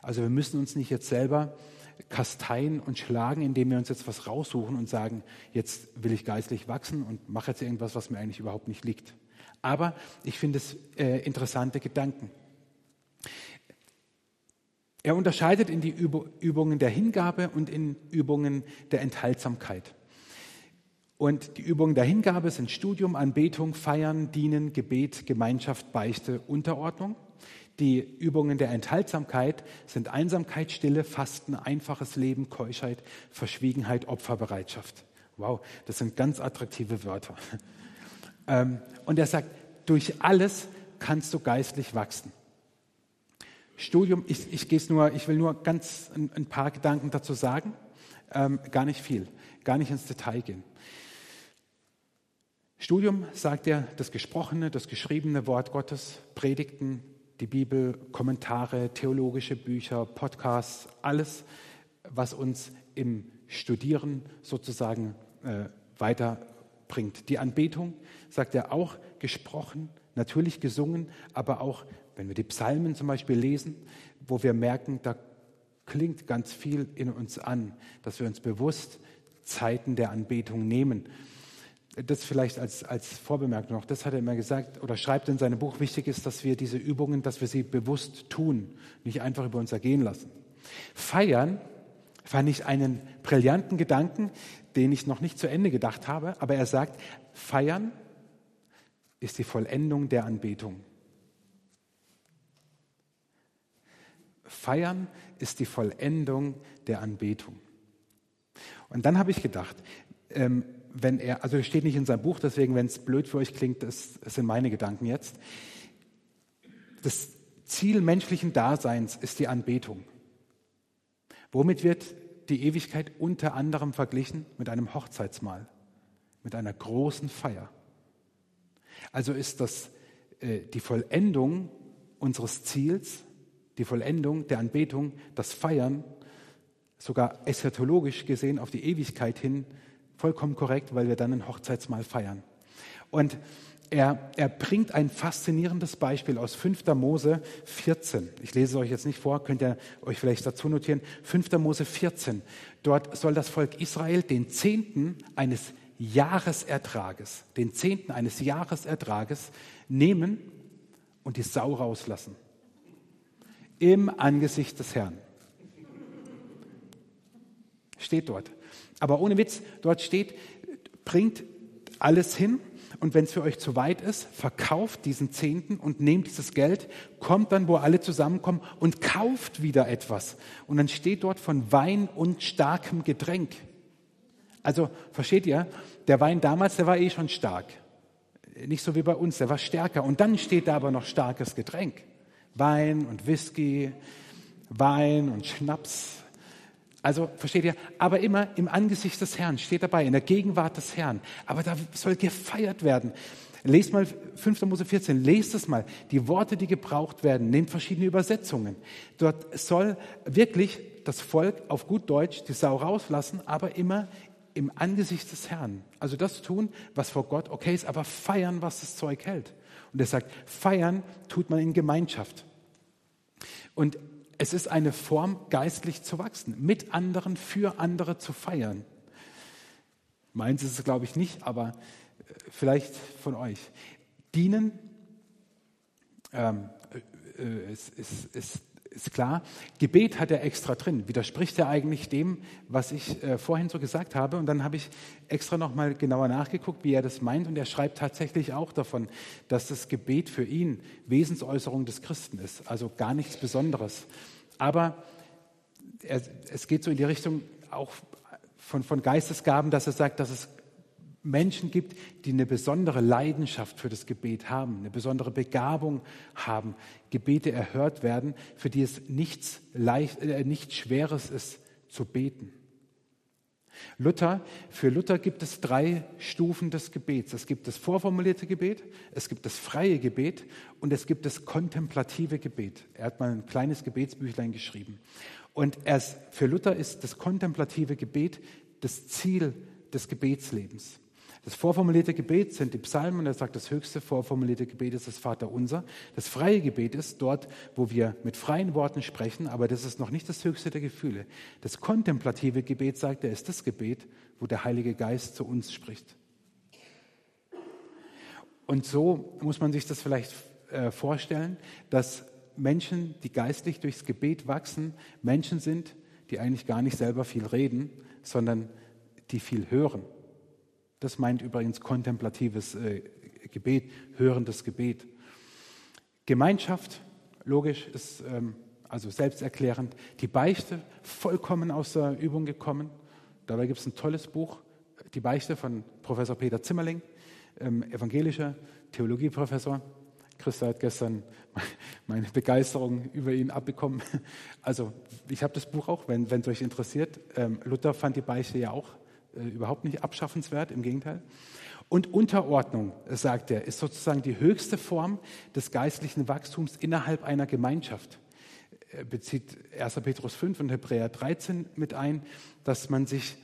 Also wir müssen uns nicht jetzt selber kasteien und schlagen, indem wir uns jetzt was raussuchen und sagen, jetzt will ich geistlich wachsen und mache jetzt irgendwas, was mir eigentlich überhaupt nicht liegt. Aber ich finde es äh, interessante Gedanken. Er unterscheidet in die Übungen der Hingabe und in Übungen der Enthaltsamkeit. Und die Übungen der Hingabe sind Studium, Anbetung, Feiern, Dienen, Gebet, Gemeinschaft, Beichte, Unterordnung. Die Übungen der Enthaltsamkeit sind Einsamkeit, Stille, Fasten, einfaches Leben, Keuschheit, Verschwiegenheit, Opferbereitschaft. Wow, das sind ganz attraktive Wörter. Ähm, und er sagt, durch alles kannst du geistlich wachsen. Studium, ich, ich, gehe nur, ich will nur ganz ein, ein paar Gedanken dazu sagen, ähm, gar nicht viel, gar nicht ins Detail gehen. Studium, sagt er, das gesprochene, das geschriebene Wort Gottes, Predigten, die Bibel, Kommentare, theologische Bücher, Podcasts, alles, was uns im Studieren sozusagen äh, weiterbringt. Die Anbetung, sagt er, auch gesprochen, natürlich gesungen, aber auch, wenn wir die Psalmen zum Beispiel lesen, wo wir merken, da klingt ganz viel in uns an, dass wir uns bewusst Zeiten der Anbetung nehmen das vielleicht als, als Vorbemerkung noch, das hat er immer gesagt oder schreibt in seinem Buch, wichtig ist, dass wir diese Übungen, dass wir sie bewusst tun, nicht einfach über uns ergehen lassen. Feiern fand ich einen brillanten Gedanken, den ich noch nicht zu Ende gedacht habe, aber er sagt, feiern ist die Vollendung der Anbetung. Feiern ist die Vollendung der Anbetung. Und dann habe ich gedacht, ähm, wenn er, also steht nicht in seinem Buch, deswegen, wenn es blöd für euch klingt, das, das sind meine Gedanken jetzt. Das Ziel menschlichen Daseins ist die Anbetung. Womit wird die Ewigkeit unter anderem verglichen? Mit einem Hochzeitsmahl, mit einer großen Feier. Also ist das äh, die Vollendung unseres Ziels, die Vollendung der Anbetung, das Feiern, sogar eschatologisch gesehen auf die Ewigkeit hin, vollkommen korrekt, weil wir dann ein Hochzeitsmahl feiern. Und er, er, bringt ein faszinierendes Beispiel aus 5. Mose 14. Ich lese es euch jetzt nicht vor, könnt ihr euch vielleicht dazu notieren. 5. Mose 14. Dort soll das Volk Israel den Zehnten eines Jahresertrages, den Zehnten eines Jahresertrages nehmen und die Sau rauslassen. Im Angesicht des Herrn. Steht dort. Aber ohne Witz, dort steht, bringt alles hin und wenn es für euch zu weit ist, verkauft diesen Zehnten und nehmt dieses Geld, kommt dann, wo alle zusammenkommen und kauft wieder etwas. Und dann steht dort von Wein und starkem Getränk. Also versteht ihr, der Wein damals, der war eh schon stark. Nicht so wie bei uns, der war stärker. Und dann steht da aber noch starkes Getränk. Wein und Whisky, Wein und Schnaps, also versteht ihr, aber immer im Angesicht des Herrn, steht dabei, in der Gegenwart des Herrn. Aber da soll gefeiert werden. Lest mal 5. Mose 14, lest es mal. Die Worte, die gebraucht werden, nehmt verschiedene Übersetzungen. Dort soll wirklich das Volk auf gut Deutsch die Sau rauslassen, aber immer im Angesicht des Herrn. Also das tun, was vor Gott okay ist, aber feiern, was das Zeug hält. Und er sagt, feiern tut man in Gemeinschaft. Und es ist eine Form, geistlich zu wachsen, mit anderen, für andere zu feiern. Meins ist es, glaube ich, nicht, aber äh, vielleicht von euch. Dienen ähm, äh, äh ist, ist, ist, ist, klar. Gebet hat er extra drin. Widerspricht er eigentlich dem, was ich äh, vorhin so gesagt habe? Und dann habe ich extra nochmal genauer nachgeguckt, wie er das meint. Und er schreibt tatsächlich auch davon, dass das Gebet für ihn Wesensäußerung des Christen ist. Also gar nichts Besonderes. Aber er, es geht so in die Richtung auch von, von Geistesgaben, dass er sagt, dass es Menschen gibt, die eine besondere Leidenschaft für das Gebet haben, eine besondere Begabung haben, Gebete erhört werden, für die es nichts, leicht, äh, nichts Schweres ist zu beten. Luther, für Luther gibt es drei Stufen des Gebets. Es gibt das vorformulierte Gebet, es gibt das freie Gebet und es gibt das kontemplative Gebet. Er hat mal ein kleines Gebetsbüchlein geschrieben. Und erst für Luther ist das kontemplative Gebet das Ziel des Gebetslebens. Das vorformulierte Gebet sind die Psalmen, er sagt, das höchste vorformulierte Gebet ist das Vaterunser. Das freie Gebet ist dort, wo wir mit freien Worten sprechen, aber das ist noch nicht das höchste der Gefühle. Das kontemplative Gebet, sagt er, ist das Gebet, wo der Heilige Geist zu uns spricht. Und so muss man sich das vielleicht äh, vorstellen, dass Menschen, die geistlich durchs Gebet wachsen, Menschen sind, die eigentlich gar nicht selber viel reden, sondern die viel hören. Das meint übrigens kontemplatives äh, Gebet, hörendes Gebet. Gemeinschaft, logisch, ist ähm, also selbsterklärend. Die Beichte, vollkommen aus der Übung gekommen. Dabei gibt es ein tolles Buch, Die Beichte von Professor Peter Zimmerling, ähm, evangelischer Theologieprofessor. Christa hat gestern meine Begeisterung über ihn abbekommen. Also ich habe das Buch auch, wenn es euch interessiert. Ähm, Luther fand die Beichte ja auch äh, überhaupt nicht abschaffenswert, im Gegenteil. Und Unterordnung, sagt er, ist sozusagen die höchste Form des geistlichen Wachstums innerhalb einer Gemeinschaft. Er bezieht 1. Petrus 5 und Hebräer 13 mit ein, dass man sich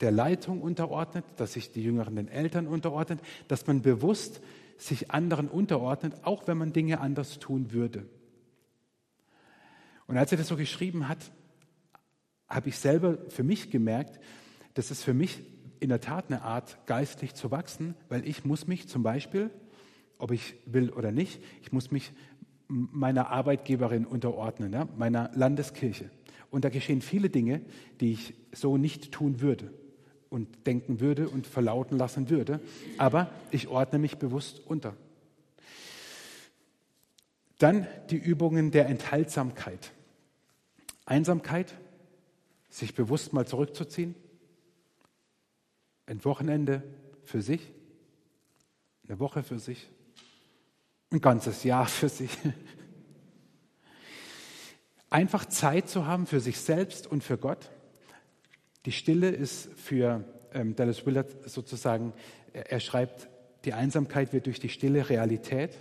der Leitung unterordnet, dass sich die Jüngeren den Eltern unterordnet, dass man bewusst sich anderen unterordnet, auch wenn man Dinge anders tun würde. Und als er das so geschrieben hat, habe ich selber für mich gemerkt, das ist für mich in der Tat eine Art, geistlich zu wachsen, weil ich muss mich zum Beispiel, ob ich will oder nicht, ich muss mich meiner Arbeitgeberin unterordnen, ja, meiner Landeskirche. Und da geschehen viele Dinge, die ich so nicht tun würde und denken würde und verlauten lassen würde. Aber ich ordne mich bewusst unter. Dann die Übungen der Enthaltsamkeit. Einsamkeit, sich bewusst mal zurückzuziehen, ein Wochenende für sich, eine Woche für sich, ein ganzes Jahr für sich. Einfach Zeit zu haben für sich selbst und für Gott. Die Stille ist für ähm, Dallas Willard sozusagen, er, er schreibt, die Einsamkeit wird durch die Stille Realität.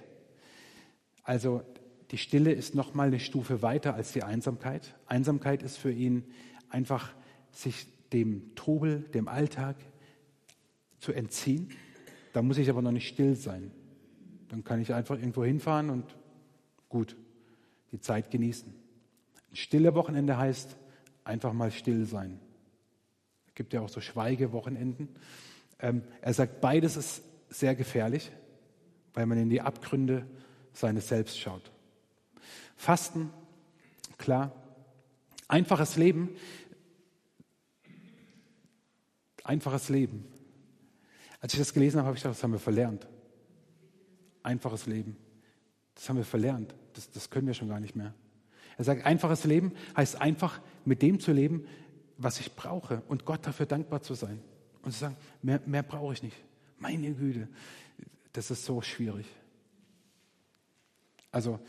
Also die Stille ist noch mal eine Stufe weiter als die Einsamkeit. Einsamkeit ist für ihn einfach sich dem Trubel, dem Alltag, zu entziehen. Da muss ich aber noch nicht still sein. Dann kann ich einfach irgendwo hinfahren und gut, die Zeit genießen. Ein stille Wochenende heißt einfach mal still sein. Es gibt ja auch so Schweigewochenenden. Ähm, er sagt, beides ist sehr gefährlich, weil man in die Abgründe seines Selbst schaut. Fasten, klar. Einfaches Leben Einfaches Leben. Als ich das gelesen habe, habe ich gedacht, das haben wir verlernt. Einfaches Leben. Das haben wir verlernt. Das, das können wir schon gar nicht mehr. Er sagt, einfaches Leben heißt einfach mit dem zu leben, was ich brauche und Gott dafür dankbar zu sein. Und zu sagen, mehr, mehr brauche ich nicht. Meine Güte, das ist so schwierig. Also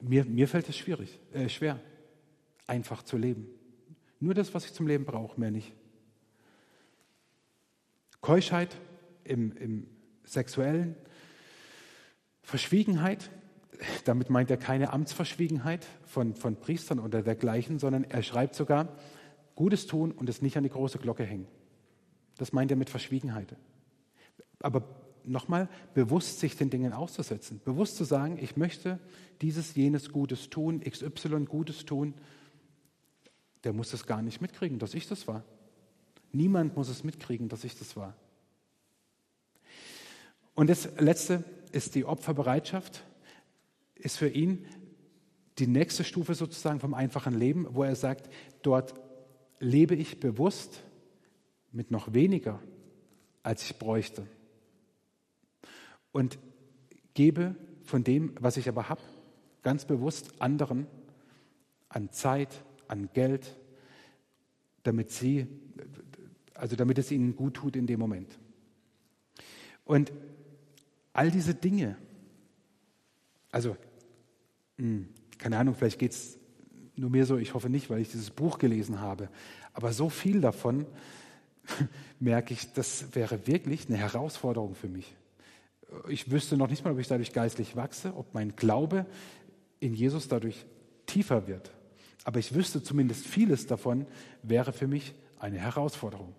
mir, mir fällt es schwierig, äh, schwer, einfach zu leben. Nur das, was ich zum Leben brauche, mehr nicht. Keuschheit im, im sexuellen, Verschwiegenheit, damit meint er keine Amtsverschwiegenheit von, von Priestern oder dergleichen, sondern er schreibt sogar, Gutes tun und es nicht an die große Glocke hängen. Das meint er mit Verschwiegenheit. Aber nochmal, bewusst sich den Dingen auszusetzen, bewusst zu sagen, ich möchte dieses, jenes Gutes tun, XY Gutes tun, der muss es gar nicht mitkriegen, dass ich das war. Niemand muss es mitkriegen, dass ich das war. Und das Letzte ist die Opferbereitschaft, ist für ihn die nächste Stufe sozusagen vom einfachen Leben, wo er sagt, dort lebe ich bewusst mit noch weniger, als ich bräuchte. Und gebe von dem, was ich aber habe, ganz bewusst anderen an Zeit, an Geld, damit sie, also damit es ihnen gut tut in dem Moment. Und all diese Dinge, also, hm, keine Ahnung, vielleicht geht es nur mir so, ich hoffe nicht, weil ich dieses Buch gelesen habe, aber so viel davon merke ich, das wäre wirklich eine Herausforderung für mich. Ich wüsste noch nicht mal, ob ich dadurch geistlich wachse, ob mein Glaube in Jesus dadurch tiefer wird. Aber ich wüsste zumindest vieles davon wäre für mich eine Herausforderung.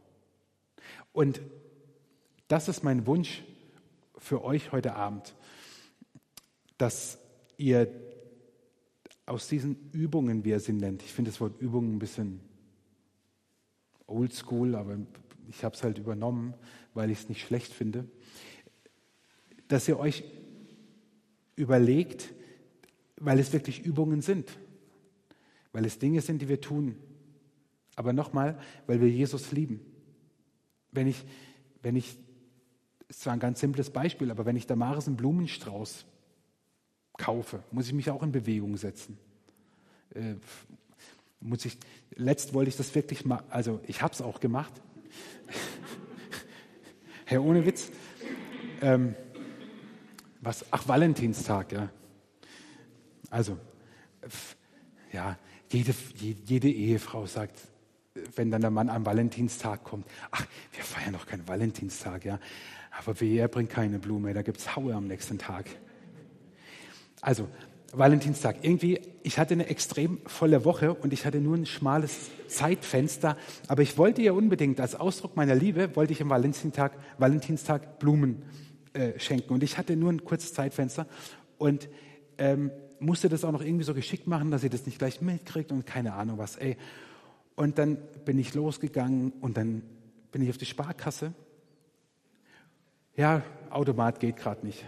Und das ist mein Wunsch für euch heute Abend, dass ihr aus diesen Übungen, wie er sie nennt, ich finde das Wort Übungen ein bisschen oldschool, aber ich habe es halt übernommen, weil ich es nicht schlecht finde, dass ihr euch überlegt, weil es wirklich Übungen sind, weil es Dinge sind, die wir tun. Aber nochmal, weil wir Jesus lieben. Wenn ich, wenn ich, ist zwar ein ganz simples Beispiel, aber wenn ich Damaris einen Blumenstrauß kaufe, muss ich mich auch in Bewegung setzen. Äh, muss ich, letzt wollte ich das wirklich mal, also ich habe es auch gemacht. Herr, ohne Witz. Ähm, was, ach, Valentinstag, ja. Also, ja, jede, jede Ehefrau sagt, wenn dann der Mann am Valentinstag kommt, ach, wir feiern doch keinen Valentinstag, ja. Aber wehe, er bringt keine Blume, da gibt es Haue am nächsten Tag. Also, Valentinstag. Irgendwie, ich hatte eine extrem volle Woche und ich hatte nur ein schmales Zeitfenster. Aber ich wollte ja unbedingt, als Ausdruck meiner Liebe, wollte ich am Valentinstag, Valentinstag Blumen äh, schenken. Und ich hatte nur ein kurzes Zeitfenster und ähm, musste das auch noch irgendwie so geschickt machen, dass sie das nicht gleich mitkriegt und keine Ahnung was. Ey. Und dann bin ich losgegangen und dann bin ich auf die Sparkasse. Ja, Automat geht gerade nicht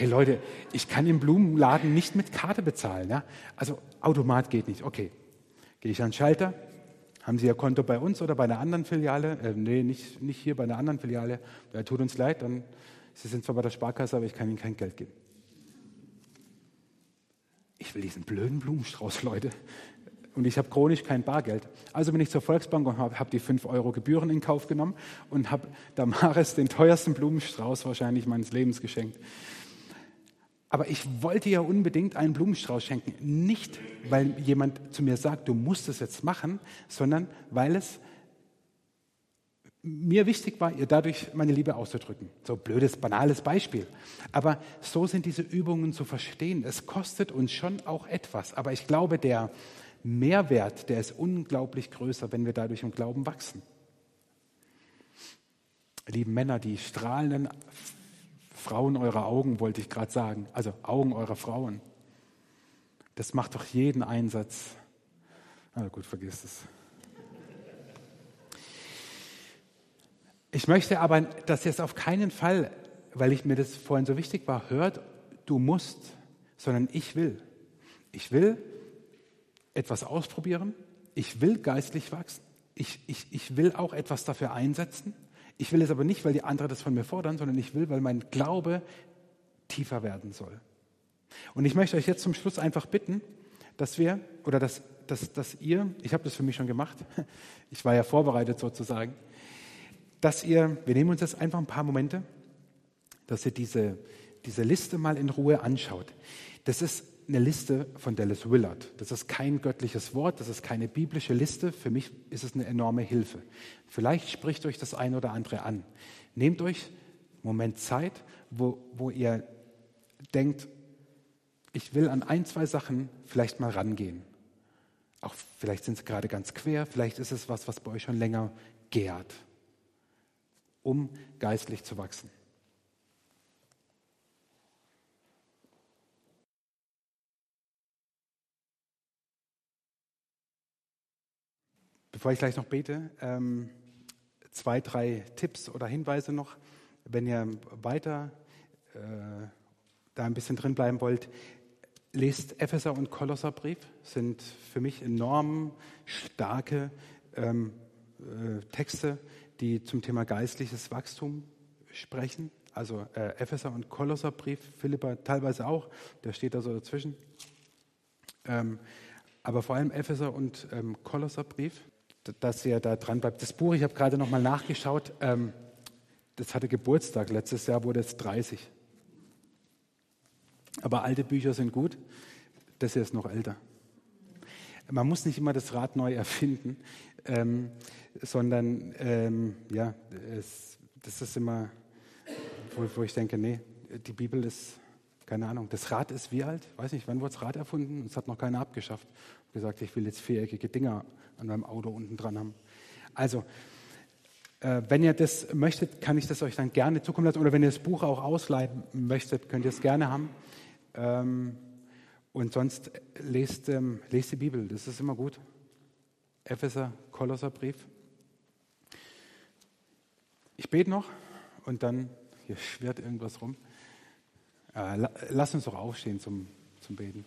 hey Leute, ich kann im Blumenladen nicht mit Karte bezahlen. Ja? Also Automat geht nicht. Okay, gehe ich an den Schalter. Haben Sie Ihr Konto bei uns oder bei einer anderen Filiale? Äh, nee, nicht, nicht hier bei einer anderen Filiale. Ja, tut uns leid, dann, Sie sind zwar bei der Sparkasse, aber ich kann Ihnen kein Geld geben. Ich will diesen blöden Blumenstrauß, Leute. Und ich habe chronisch kein Bargeld. Also bin ich zur Volksbank und habe hab die 5 Euro Gebühren in Kauf genommen und habe Damaris den teuersten Blumenstrauß wahrscheinlich meines Lebens geschenkt. Aber ich wollte ja unbedingt einen Blumenstrauß schenken. Nicht, weil jemand zu mir sagt, du musst es jetzt machen, sondern weil es mir wichtig war, ihr dadurch meine Liebe auszudrücken. So blödes, banales Beispiel. Aber so sind diese Übungen zu verstehen. Es kostet uns schon auch etwas. Aber ich glaube, der Mehrwert, der ist unglaublich größer, wenn wir dadurch im Glauben wachsen. Lieben Männer, die strahlenden Frauen eurer Augen, wollte ich gerade sagen. Also Augen eurer Frauen. Das macht doch jeden Einsatz. Na gut, vergiss es. Ich möchte aber, dass ihr es auf keinen Fall, weil ich mir das vorhin so wichtig war, hört, du musst, sondern ich will. Ich will etwas ausprobieren. Ich will geistlich wachsen. ich, ich, ich will auch etwas dafür einsetzen. Ich will es aber nicht, weil die anderen das von mir fordern, sondern ich will, weil mein Glaube tiefer werden soll. Und ich möchte euch jetzt zum Schluss einfach bitten, dass wir, oder dass, dass, dass ihr, ich habe das für mich schon gemacht, ich war ja vorbereitet sozusagen, dass ihr, wir nehmen uns jetzt einfach ein paar Momente, dass ihr diese, diese Liste mal in Ruhe anschaut. Das ist eine Liste von Dallas Willard. Das ist kein göttliches Wort, das ist keine biblische Liste. Für mich ist es eine enorme Hilfe. Vielleicht spricht euch das eine oder andere an. Nehmt euch einen Moment Zeit, wo, wo ihr denkt, ich will an ein, zwei Sachen vielleicht mal rangehen. Auch vielleicht sind sie gerade ganz quer, vielleicht ist es was, was bei euch schon länger gärt, um geistlich zu wachsen. Bevor ich gleich noch bete, ähm, zwei, drei Tipps oder Hinweise noch, wenn ihr weiter äh, da ein bisschen drin bleiben wollt. Lest Epheser und Kolosserbrief, sind für mich enorm starke ähm, äh, Texte, die zum Thema geistliches Wachstum sprechen. Also äh, Epheser und Kolosserbrief, Philippa teilweise auch, der steht da so dazwischen. Ähm, aber vor allem Epheser und ähm, Kolosserbrief, dass ihr da dran bleibt. Das Buch, ich habe gerade nochmal nachgeschaut, ähm, das hatte Geburtstag, letztes Jahr wurde es 30. Aber alte Bücher sind gut, das hier ist noch älter. Man muss nicht immer das Rad neu erfinden, ähm, sondern ähm, ja, es, das ist immer, wo, wo, ich denke, nee, die Bibel ist, keine Ahnung, das Rad ist wie alt? Weiß nicht, wann wurde das Rad erfunden? Es hat noch keiner abgeschafft. Gesagt, ich will jetzt viereckige Dinger an meinem Auto unten dran haben. Also, äh, wenn ihr das möchtet, kann ich das euch dann gerne zukommen lassen. Oder wenn ihr das Buch auch ausleihen möchtet, könnt ihr es gerne haben. Ähm, und sonst lest, ähm, lest die Bibel, das ist immer gut. Epheser, Kolosserbrief. Ich bete noch und dann, hier schwirrt irgendwas rum. Äh, lass uns doch aufstehen zum, zum Beten.